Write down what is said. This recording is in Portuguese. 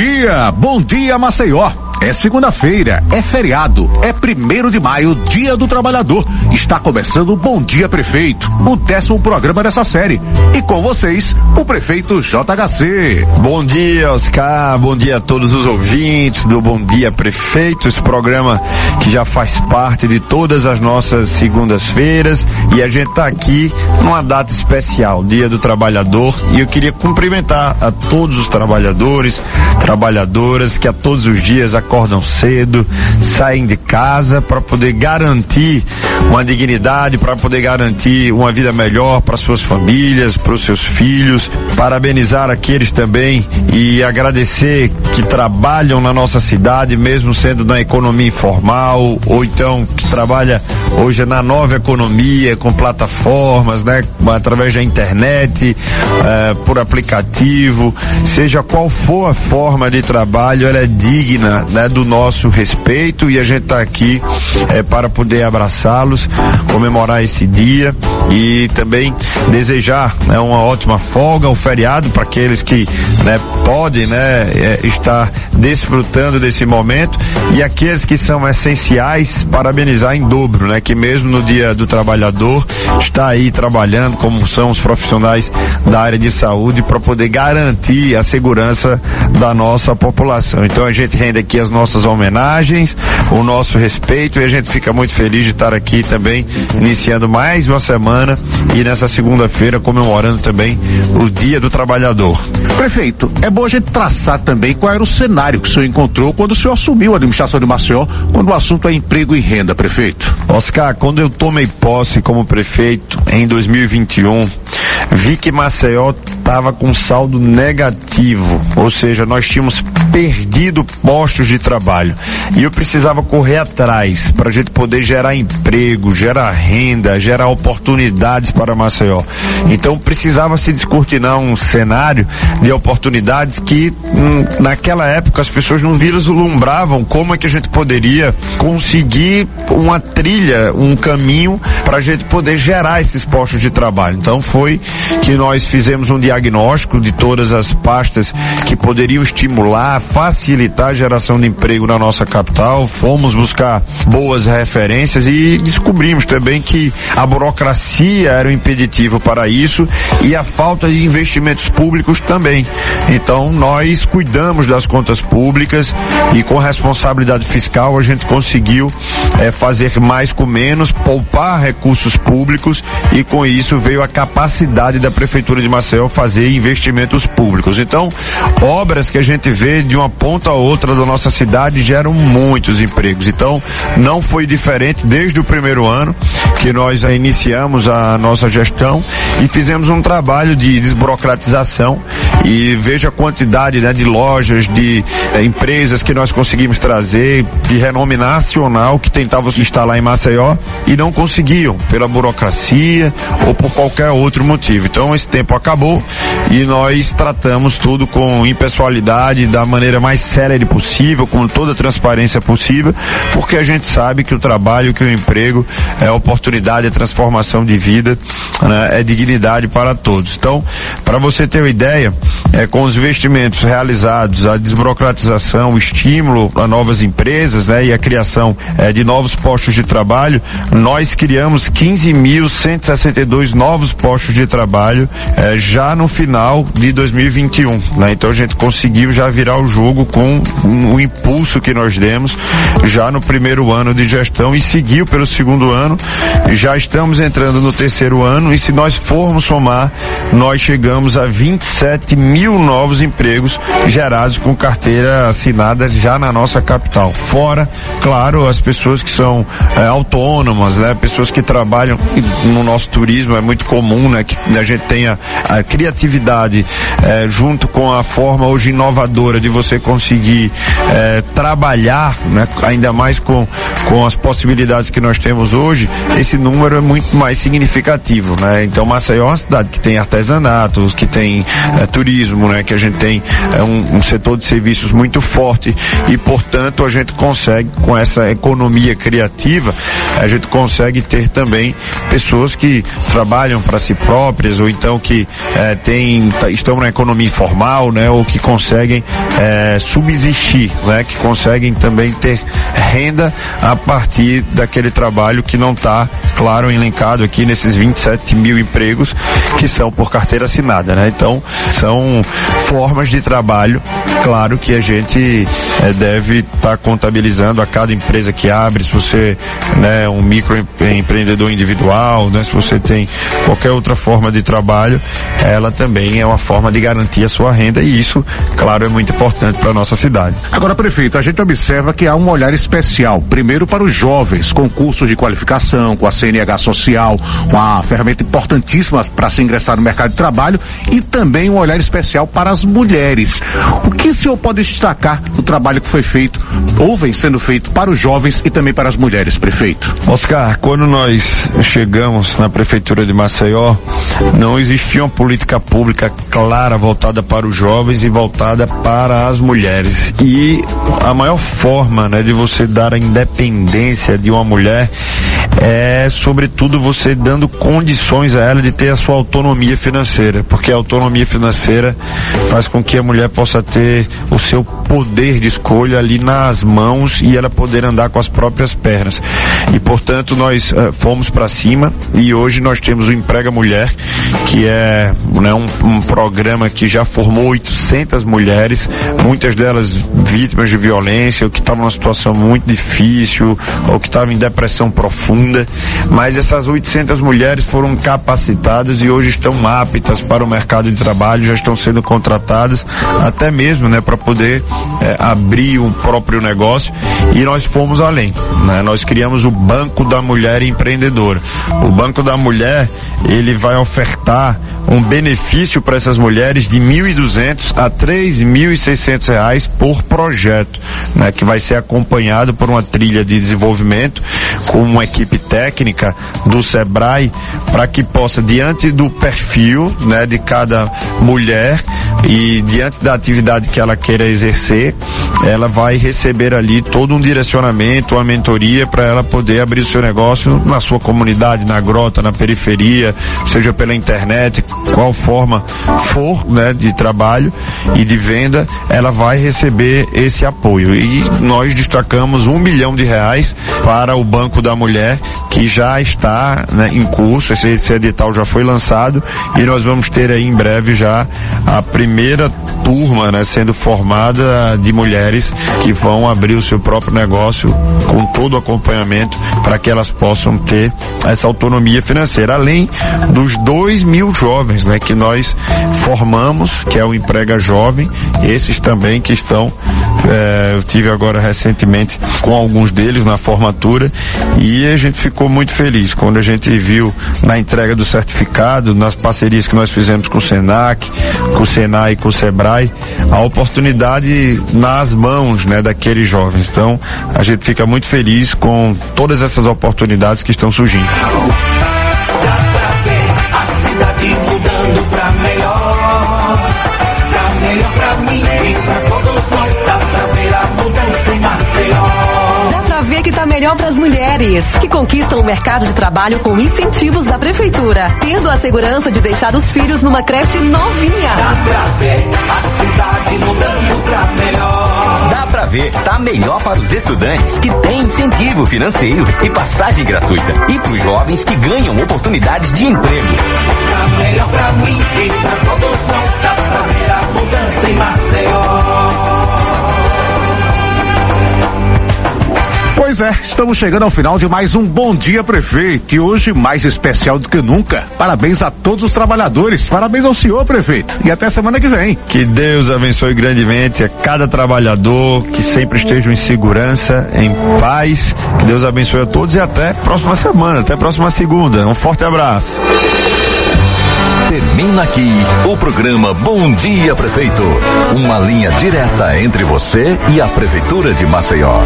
dia, bom dia Maceió. É segunda-feira, é feriado, é primeiro de maio, dia do trabalhador. Está começando o Bom Dia Prefeito, o décimo programa dessa série. E com vocês, o prefeito JHC. Bom dia, Oscar. Bom dia a todos os ouvintes do Bom Dia Prefeito, esse programa que já faz parte de todas as nossas segundas-feiras. E a gente está aqui numa data especial, Dia do Trabalhador. E eu queria cumprimentar a todos os trabalhadores, trabalhadoras que a todos os dias acordam cedo, saem de casa para poder garantir uma dignidade, para poder garantir uma vida melhor para suas famílias, para os seus filhos. Parabenizar aqueles também e agradecer que trabalham na nossa cidade, mesmo sendo na economia informal, ou então que trabalha hoje na nova economia, com plataformas, né, através da internet, eh, por aplicativo, seja qual for a forma de trabalho, ela é digna né, do nosso respeito e a gente está aqui é, para poder abraçá-los, comemorar esse dia e também desejar né, uma ótima folga, um feriado para aqueles que né, podem né, é, estar desfrutando desse momento e aqueles que são essenciais, parabenizar em dobro, né, que mesmo no dia do trabalhador está aí trabalhando, como são os profissionais da área de saúde, para poder garantir a segurança da nossa população. Então a gente rende aqui as nossas homenagens, o nosso respeito e a gente fica muito feliz de estar aqui também iniciando mais uma semana e nessa segunda-feira comemorando também o Dia do Trabalhador. Prefeito, é bom a gente traçar também qual era o cenário que o senhor encontrou quando o senhor assumiu a administração de Maceió, quando o assunto é emprego e renda, prefeito. Oscar, quando eu tomei posse como prefeito em 2021, vi que Maceió estava com saldo negativo, ou seja, nós tínhamos perdido postos de trabalho e eu precisava correr atrás para a gente poder gerar emprego, gerar renda, gerar oportunidades para Maceió. Então precisava se descortinar um cenário de oportunidades que hum, naquela época as pessoas não vislumbravam como é que a gente poderia conseguir uma trilha, um caminho para a gente poder gerar esses postos de trabalho. Então foi que nós fizemos um diagnóstico de todas as pastas que poderiam estimular, facilitar a geração de emprego na nossa capital. Fomos buscar boas referências e descobrimos também que a burocracia era um impeditivo para isso e a falta de investimentos públicos também. Então nós cuidamos das contas públicas e com responsabilidade fiscal a gente conseguiu é, fazer mais com menos, poupar recursos públicos e com isso veio a capacidade da prefeitura de Maceió fazer investimentos públicos. Então, obras que a gente vê de uma ponta a outra da nossa cidade geram muitos empregos. Então, não foi diferente desde o primeiro ano que nós iniciamos a nossa gestão e fizemos um trabalho de desburocratização e veja a quantidade né, de lojas, de é, empresas que nós conseguimos trazer de renome nacional que tentavam se instalar em Maceió e não conseguiam pela burocracia ou por qualquer outro motivo. Então esse tempo acabou e nós tratamos tudo com impessoalidade, da maneira mais séria possível, com toda a transparência possível, porque a gente sabe que o trabalho, que o emprego é oportunidade, é transformação de vida, né, é dignidade para todos. Então, para você ter uma ideia, é, com os investimentos realizados, a desburocratização, o estímulo a novas empresas né, e a criação é, de novos postos de trabalho, nós criamos 15.162 novos postos de trabalho é, já no final de 2021. Né? Então a gente conseguiu já virar o jogo com um, o impulso que nós demos já no primeiro ano de gestão e seguiu pelo segundo ano. Já estamos entrando no terceiro ano e se nós formos somar, nós chegamos a 27 mil novos empregos gerados com carteira assinada já na nossa capital. Fora, claro, as pessoas que são é, autônomas, né? Pessoas que trabalham no nosso turismo, é muito comum, né? Que a gente tenha a criatividade é, junto com a forma hoje inovadora de você conseguir é, trabalhar, né? Ainda mais com, com as possibilidades que nós temos hoje, esse número é muito mais significativo, né? Então Maceió é uma cidade que tem artesanatos, que tem é, turismo, né? Que a gente tem é, um, um setor de serviços muito forte e, portanto, a gente consegue, com essa economia criativa, a gente consegue ter também pessoas que trabalham para si próprias ou então que é, tem, estão na economia informal, né, ou que conseguem é, subsistir, né, que conseguem também ter renda a partir daquele trabalho que não está, claro, elencado aqui nesses 27 mil empregos que são por carteira assinada, né? Então são formas de trabalho, claro que a gente é, deve estar tá contabilizando a cada empresa que abre, se você né, é um microempreendedor individual, né, se você tem qualquer outra forma de trabalho, ela também é uma forma de garantir a sua renda e isso, claro, é muito importante para a nossa cidade. Agora, prefeito, a gente observa que há um olhar especial, primeiro para os jovens, com cursos de qualificação, com a CNH social, uma ferramenta importantíssima para se ingressar no mercado de trabalho e também um olhar especial para as mulheres. O que o senhor pode destacar do trabalho que foi feito ou vem sendo feito para os jovens e também para as mulheres, prefeito? Oscar, quando nós chegamos na prefeitura de Maceió, não existia uma política pública clara voltada para os jovens e voltada para as mulheres. E a maior forma né, de você dar a independência de uma mulher é, sobretudo, você dando condições a ela de ter a sua autonomia financeira, porque a autonomia financeira faz com que a mulher possa ter o seu poder de escolha ali nas mãos e ela poder andar com as próprias pernas. E, portanto, nós uh, fomos para cima e hoje nós temos o Emprega Mulher, que é né, um, um programa que já formou 800 mulheres, muitas delas vítimas de violência, ou que estavam numa situação muito difícil, ou que estavam em depressão profunda, mas essas 800 mulheres foram capacitadas e hoje estão aptas para o mercado de trabalho, já estão sendo contratadas, até mesmo né, para poder é, abrir o próprio negócio e nós fomos além. Né? Nós criamos o Banco da Mulher Empreendedora. O Banco da Mulher, ele vai ofertar um benefício para essas mulheres de 1.200 a 3.600 reais por projeto, né, que vai ser acompanhado por uma trilha de desenvolvimento com uma equipe técnica do Sebrae para que possa diante do perfil, né, de cada mulher e diante da atividade que ela queira exercer, ela vai receber ali todo um direcionamento, uma mentoria para ela poder abrir o seu negócio na sua comunidade, na grota, na periferia, seja pela internet, qual forma for né, de trabalho e de venda, ela vai receber esse apoio. E nós destacamos um milhão de reais para o Banco da Mulher, que já está né, em curso, esse, esse edital já foi lançado e nós vamos ter aí em breve já a primeira turma né, sendo formada de mulheres que vão abrir o seu próprio negócio com todo o acompanhamento para que elas possam ter essa autonomia financeira, além dos dois mil jovens né, que nós formamos, que é o Emprega Jovem, esses também que estão, é, eu tive agora recentemente com alguns deles na formatura e a gente ficou muito feliz. Quando a gente viu na entrega do certificado, nas parcerias que nós fizemos com o Senac, com o Senai com o Sebrae, a oportunidade nas mãos né, daqueles jovens. Então, a gente fica muito feliz com todas essas oportunidades que estão surgindo. melhor para as mulheres, que conquistam o mercado de trabalho com incentivos da prefeitura, tendo a segurança de deixar os filhos numa creche novinha. Dá pra ver a cidade mudando pra melhor. Dá pra ver, tá melhor para os estudantes que têm incentivo financeiro e passagem gratuita. E para os jovens que ganham oportunidades de emprego. Tá melhor pra mim e pra todos nós. Dá pra ver a Pois é, estamos chegando ao final de mais um Bom Dia Prefeito. E hoje, mais especial do que nunca. Parabéns a todos os trabalhadores. Parabéns ao senhor, prefeito. E até semana que vem. Que Deus abençoe grandemente a cada trabalhador, que sempre estejam em segurança, em paz. Que Deus abençoe a todos e até próxima semana, até próxima segunda. Um forte abraço. Termina aqui o programa Bom Dia Prefeito. Uma linha direta entre você e a Prefeitura de Maceió.